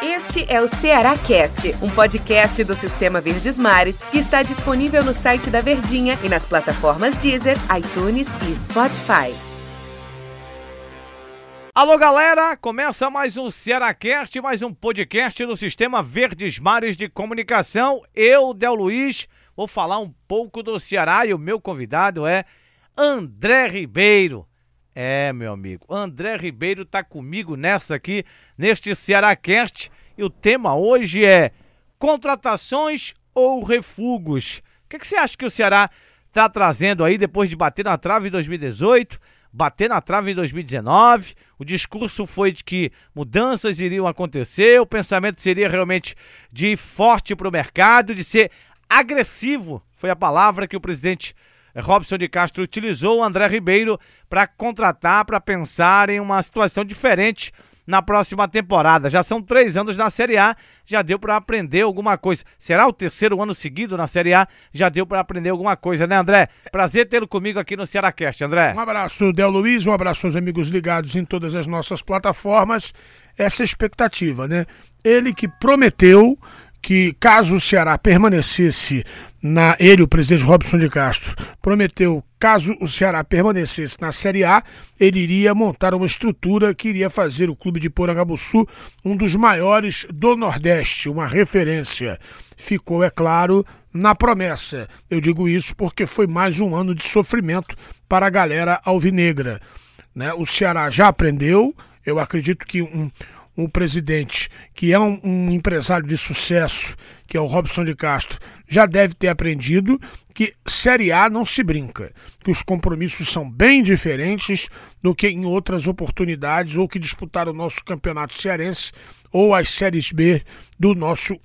Este é o Ceará Cast, um podcast do Sistema Verdes Mares que está disponível no site da Verdinha e nas plataformas Deezer, iTunes e Spotify. Alô galera, começa mais um Cearacast, mais um podcast do Sistema Verdes Mares de Comunicação. Eu, Del Luiz, vou falar um pouco do Ceará e o meu convidado é André Ribeiro. É, meu amigo, André Ribeiro tá comigo nessa aqui, neste Cearacast, e o tema hoje é contratações ou refugos. O que, que você acha que o Ceará tá trazendo aí depois de bater na trave em 2018? bater na trave em 2019. O discurso foi de que mudanças iriam acontecer, o pensamento seria realmente de ir forte para o mercado, de ser agressivo. Foi a palavra que o presidente Robson de Castro utilizou o André Ribeiro para contratar, para pensar em uma situação diferente na próxima temporada. Já são três anos na Série A, já deu para aprender alguma coisa. Será o terceiro ano seguido na Série A? Já deu para aprender alguma coisa, né, André? Prazer tê-lo comigo aqui no Cearacast, André. Um abraço, Del Luiz, um abraço aos amigos ligados em todas as nossas plataformas. Essa expectativa, né? Ele que prometeu que caso o Ceará permanecesse na ele, o presidente Robson de Castro, prometeu caso o Ceará permanecesse na Série A, ele iria montar uma estrutura que iria fazer o clube de Porangabuçu um dos maiores do Nordeste, uma referência. Ficou, é claro, na promessa. Eu digo isso porque foi mais um ano de sofrimento para a galera alvinegra. Né? O Ceará já aprendeu, eu acredito que um, um presidente que é um, um, empresário de sucesso, que é o Robson de Castro, já deve ter aprendido que Série A não se brinca, que os compromissos são bem diferentes do que em outras oportunidades ou que disputaram o nosso campeonato cearense ou as séries B do nosso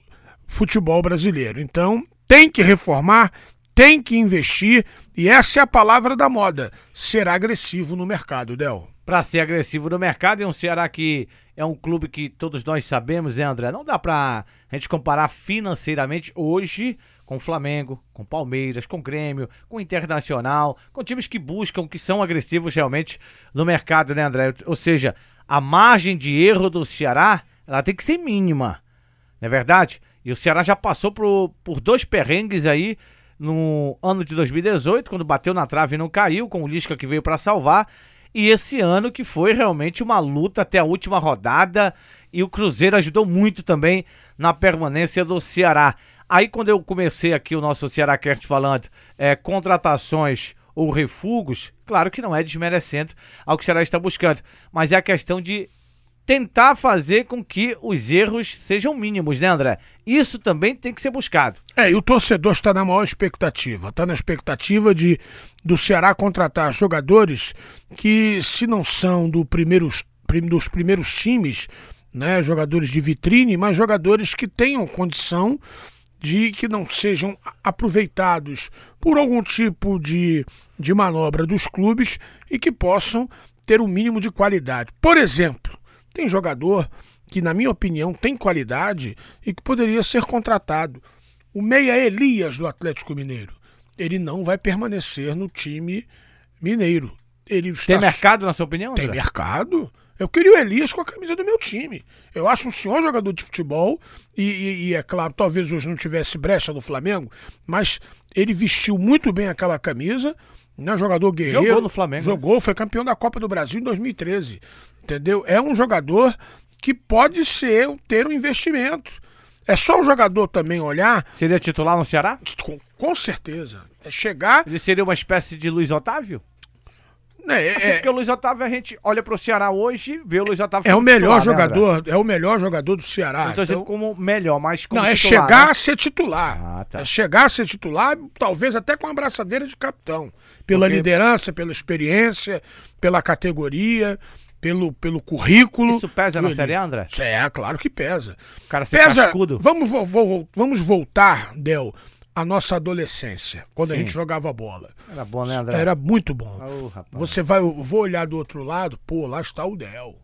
futebol brasileiro. Então, tem que reformar, tem que investir e essa é a palavra da moda: ser agressivo no mercado, Del. Para ser agressivo no mercado, e um Ceará que é um clube que todos nós sabemos, né, André? Não dá pra gente comparar financeiramente hoje com o Flamengo, com Palmeiras, com Grêmio, com Internacional, com times que buscam, que são agressivos realmente no mercado, né, André? Ou seja, a margem de erro do Ceará, ela tem que ser mínima, não é verdade? E o Ceará já passou por, por dois perrengues aí no ano de 2018, quando bateu na trave e não caiu, com o Lisca que veio para salvar. E esse ano que foi realmente uma luta até a última rodada e o Cruzeiro ajudou muito também na permanência do Ceará. Aí quando eu comecei aqui o nosso Ceará Cast falando é, contratações ou refugos, claro que não é desmerecendo ao que o Ceará está buscando, mas é a questão de tentar fazer com que os erros sejam mínimos, né, André? Isso também tem que ser buscado. É, e o torcedor está na maior expectativa, está na expectativa de do Ceará contratar jogadores que, se não são do primeiros, dos primeiros times, né, jogadores de vitrine, mas jogadores que tenham condição de que não sejam aproveitados por algum tipo de, de manobra dos clubes e que possam ter o um mínimo de qualidade. Por exemplo, tem jogador que, na minha opinião, tem qualidade e que poderia ser contratado. O Meia Elias do Atlético Mineiro. Ele não vai permanecer no time mineiro. Ele está... Tem mercado, na sua opinião? André? Tem mercado. Eu queria o Elias com a camisa do meu time. Eu acho um senhor jogador de futebol e, e, e, é claro, talvez hoje não tivesse brecha no Flamengo, mas ele vestiu muito bem aquela camisa. Né, jogador guerreiro. Jogou no Flamengo. Né? Jogou, foi campeão da Copa do Brasil em 2013 entendeu? É um jogador que pode ser ter um investimento. É só o jogador também olhar. Seria titular no Ceará? Com, com certeza. É chegar. Ele seria uma espécie de Luiz Otávio? É, assim, é, porque o Luiz Otávio, a gente olha pro Ceará hoje, vê o Luiz Otávio É o melhor titular, né, jogador, né, é o melhor jogador do Ceará. Então, então como melhor, mas como Não, é titular, chegar né? a ser titular. Ah, tá. É chegar a ser titular, talvez até com a abraçadeira de capitão. Pela porque... liderança, pela experiência, pela categoria pelo, pelo currículo. Isso pesa na Série André? É, claro que pesa. O cara ser pesa, cascudo. Vamos, vo, vamos voltar, Del, à nossa adolescência, quando Sim. a gente jogava bola. Era bom, né, André? Era muito bom. Oh, Você vai, vou olhar do outro lado, pô, lá está o Del.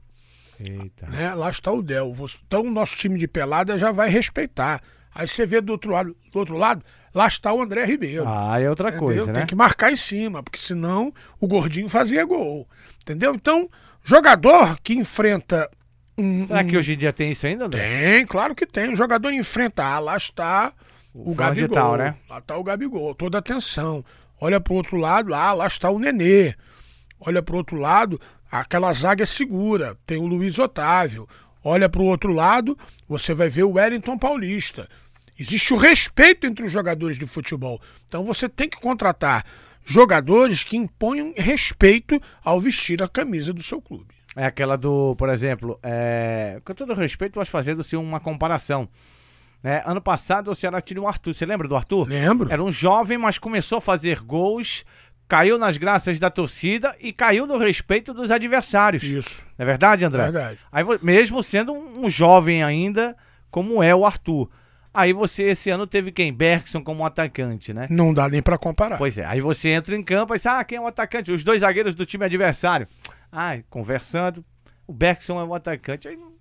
Eita. Né? Lá está o Del. Então o nosso time de pelada já vai respeitar. Aí você vê do outro lado, do outro lado, lá está o André Ribeiro. Ah, é outra entendeu? coisa, né? Tem que marcar em cima, porque senão o gordinho fazia gol. Entendeu? Então, Jogador que enfrenta um- Será que um- hoje em dia tem isso ainda, André? Tem, claro que tem. O jogador enfrenta, ah, lá está o, de Gabigol. tal, né? Lá está o Gabigol, toda atenção. Olha pro outro lado, ah, lá está o Nenê. Olha pro outro lado, aquela zaga é segura. Tem o Luiz Otávio. Olha pro outro lado, você vai ver o Wellington Paulista. Existe o respeito entre os jogadores de futebol. Então você tem que contratar jogadores que imponham respeito ao vestir a camisa do seu clube. É aquela do, por exemplo, é, com todo respeito, mas fazendo assim, uma comparação. Né? Ano passado o Ceará tinha o Arthur. Você lembra do Arthur? Lembro? Era um jovem, mas começou a fazer gols, caiu nas graças da torcida e caiu no respeito dos adversários. Isso, Não é verdade, André? verdade. Aí, mesmo sendo um, um jovem ainda, como é o Arthur. Aí você, esse ano, teve quem? Bergson como um atacante, né? Não dá nem pra comparar. Pois é, aí você entra em campo e diz, ah, quem é o atacante? Os dois zagueiros do time adversário. Ah, conversando, o Bergson é o atacante. Aí não,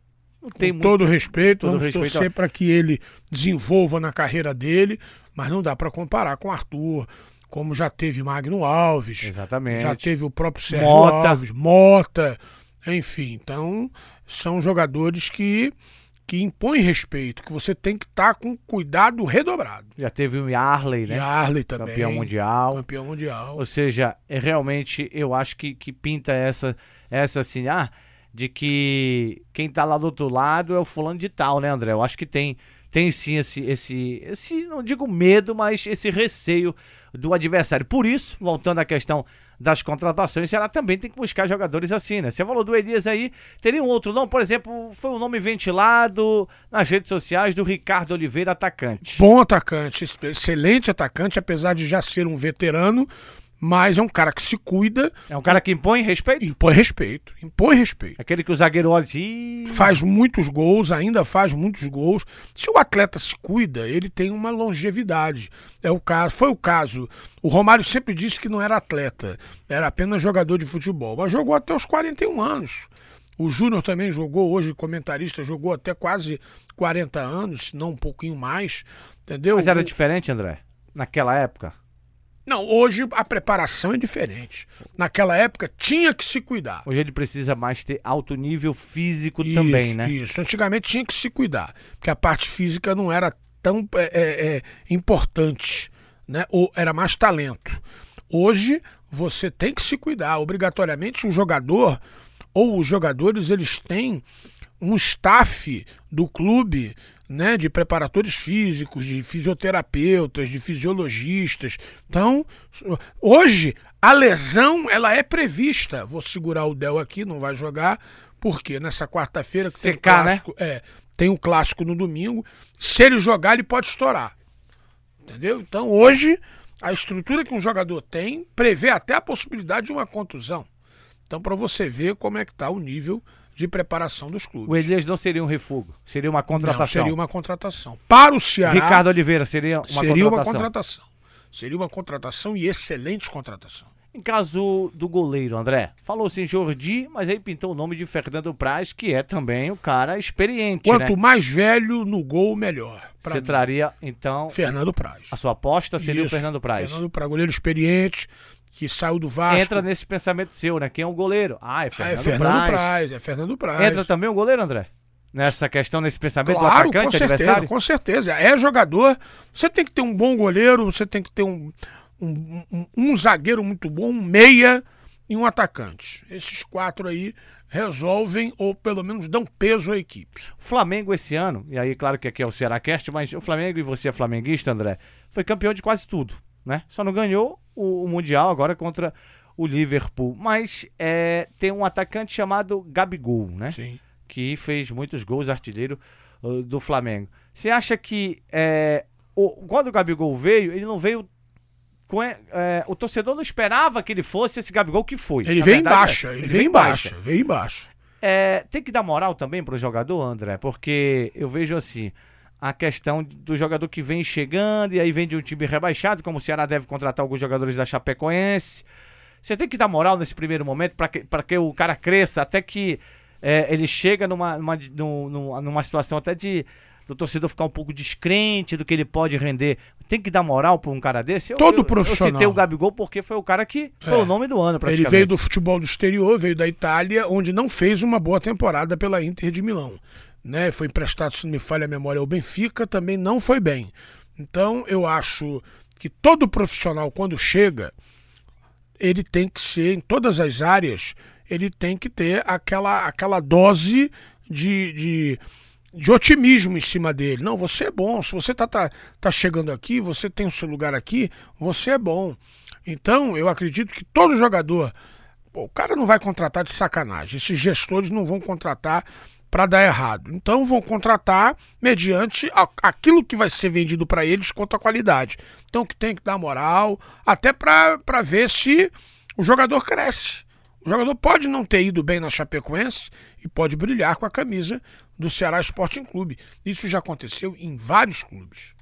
não tem Com muito... todo respeito, todo vamos respeito, torcer para que ele desenvolva na carreira dele, mas não dá para comparar com o Arthur, como já teve Magno Alves, Exatamente. já teve o próprio Sérgio Mota. Alves, Mota, enfim. Então, são jogadores que, que impõem respeito, que você tem que estar com cuidado redobrado. Já teve o Yarley, né? E Arley também, Campeão mundial. campeão mundial. Ou seja, é realmente eu acho que, que pinta essa, essa assim, ah, de que quem tá lá do outro lado é o fulano de tal, né, André? Eu acho que tem, tem sim esse, esse, esse, não digo medo, mas esse receio do adversário. Por isso, voltando à questão das contratações, ela também tem que buscar jogadores assim, né? Você falou do Elias aí, teria um outro nome, por exemplo, foi um nome ventilado nas redes sociais do Ricardo Oliveira, atacante. Bom atacante, excelente atacante, apesar de já ser um veterano, mas é um cara que se cuida É um cara que impõe respeito? Impõe respeito, impõe respeito. Aquele que o zagueiro olha e Faz muitos gols, ainda faz muitos gols. Se o atleta se cuida, ele tem uma longevidade. É o caso, foi o caso. O Romário sempre disse que não era atleta, era apenas jogador de futebol, mas jogou até os 41 anos. O Júnior também jogou, hoje comentarista, jogou até quase 40 anos, se não um pouquinho mais. Entendeu? Mas era diferente, André? Naquela época? Não, hoje a preparação é diferente. Naquela época tinha que se cuidar. Hoje ele precisa mais ter alto nível físico também, Isso, né? Isso. Antigamente tinha que se cuidar, porque a parte física não era tão é, é, é, importante, né? Ou era mais talento. Hoje você tem que se cuidar. Obrigatoriamente o jogador ou os jogadores eles têm um staff do clube, né, de preparadores físicos, de fisioterapeutas, de fisiologistas. Então, hoje a lesão ela é prevista. Vou segurar o Del aqui, não vai jogar, porque nessa quarta-feira que tem o CK, né? clássico, é, tem o clássico no domingo. Se ele jogar, ele pode estourar. Entendeu? Então, hoje a estrutura que um jogador tem prevê até a possibilidade de uma contusão. Então, para você ver como é que está o nível de preparação dos clubes. O Elias não seria um refugo, seria uma Não, contratação. seria uma contratação. Para o Ceará, Ricardo Oliveira seria uma seria uma contratação. contratação. Seria uma contratação e excelente contratação. Em caso do goleiro, André, falou-se em Jordi, mas aí pintou o nome de Fernando Praz, que é também o cara experiente, Quanto né? mais velho no gol, melhor. Você mim, traria, então, Fernando Praz. a sua aposta seria o Isso, Fernando Praz. Fernando Praz, goleiro experiente, que saiu do Vasco. Entra nesse pensamento seu, né? Quem é o goleiro? Ah, é Ah, Fernando, é Fernando Praz. Praz. É Fernando Praz. Entra também o goleiro, André? Nessa questão, nesse pensamento Claro, do atacante, com certeza, adversário? com certeza. É jogador. Você tem que ter um bom goleiro, você tem que ter um, um, um- um zagueiro muito bom, um meia e um atacante. Esses quatro aí resolvem ou pelo menos dão peso à equipe. Flamengo esse ano, e aí claro que aqui é o Ceará Cast, mas o Flamengo e você é flamenguista, André, foi campeão de quase tudo, né? Só não ganhou o, o Mundial agora contra o Liverpool. Mas é, tem um atacante chamado Gabigol, né? Sim. Que fez muitos gols, artilheiro uh, do Flamengo. Você acha que é, o, quando o Gabigol veio, ele não veio com, é, o torcedor não esperava que ele fosse esse Gabigol que foi. Ele veio em verdade, baixa, é, ele veio em baixa, veio em baixa. é, tem que dar moral também pro jogador, André, porque eu vejo assim, a questão do jogador que vem chegando e aí vem de um time rebaixado, como o Ceará deve contratar alguns jogadores da Chapecoense. Você tem que dar moral nesse primeiro momento para que, pra que o cara cresça, até que é, ele chega numa, numa, num- num- numa situação até de do torcedor ficar um pouco descrente do que ele pode render. Tem que dar moral para um cara desse? Eu, Todo eu, profissional. Eu citei o Gabigol porque foi o cara que foi É. o nome do ano, praticamente. Ele veio do futebol do exterior, veio da Itália, onde não fez uma boa temporada pela Inter de Milão. Né? Foi emprestado, se não me falha a memória, ao Benfica, também não foi bem. Então, eu acho que todo profissional, quando chega, ele tem que ser, em todas as áreas, ele tem que ter aquela, aquela dose de, de, de otimismo em cima dele. Não, você é bom, se você está tá, tá chegando aqui, você tem o seu lugar aqui, você é bom. Então, eu acredito que todo jogador, pô, o cara não vai contratar de sacanagem, esses gestores não vão contratar para dar errado. Então, vão contratar mediante a- aquilo que vai ser vendido para eles quanto à qualidade. Então, que tem que dar moral, até para ver se o jogador cresce. O jogador pode não ter ido bem na Chapecoense e pode brilhar com a camisa do Ceará Sporting Clube. Isso já aconteceu em vários clubes.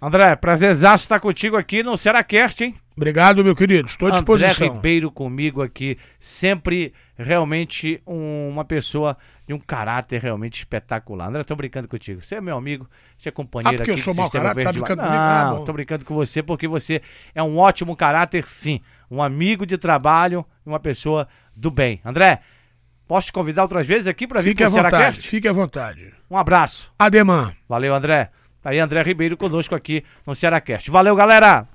André, prazerzaço estar contigo aqui no Seracast, hein? Obrigado, meu querido. Estou à André disposição. Ribeiro comigo aqui, sempre realmente um- uma pessoa de um caráter realmente espetacular. André, tô brincando contigo. Você é meu amigo, você é companheiro Ah, porque eu aqui sou do mau Sistema caráter, tá brincando comigo? Não, tô brincando com você porque você é um ótimo caráter, sim. Um amigo de trabalho e uma pessoa do bem. André, posso te convidar outras vezes aqui para vir pro vontade, Seracast? fique à vontade. Um abraço. Ademã. Valeu, André. Tá aí André Ribeiro conosco aqui no Cearacast. Valeu, galera!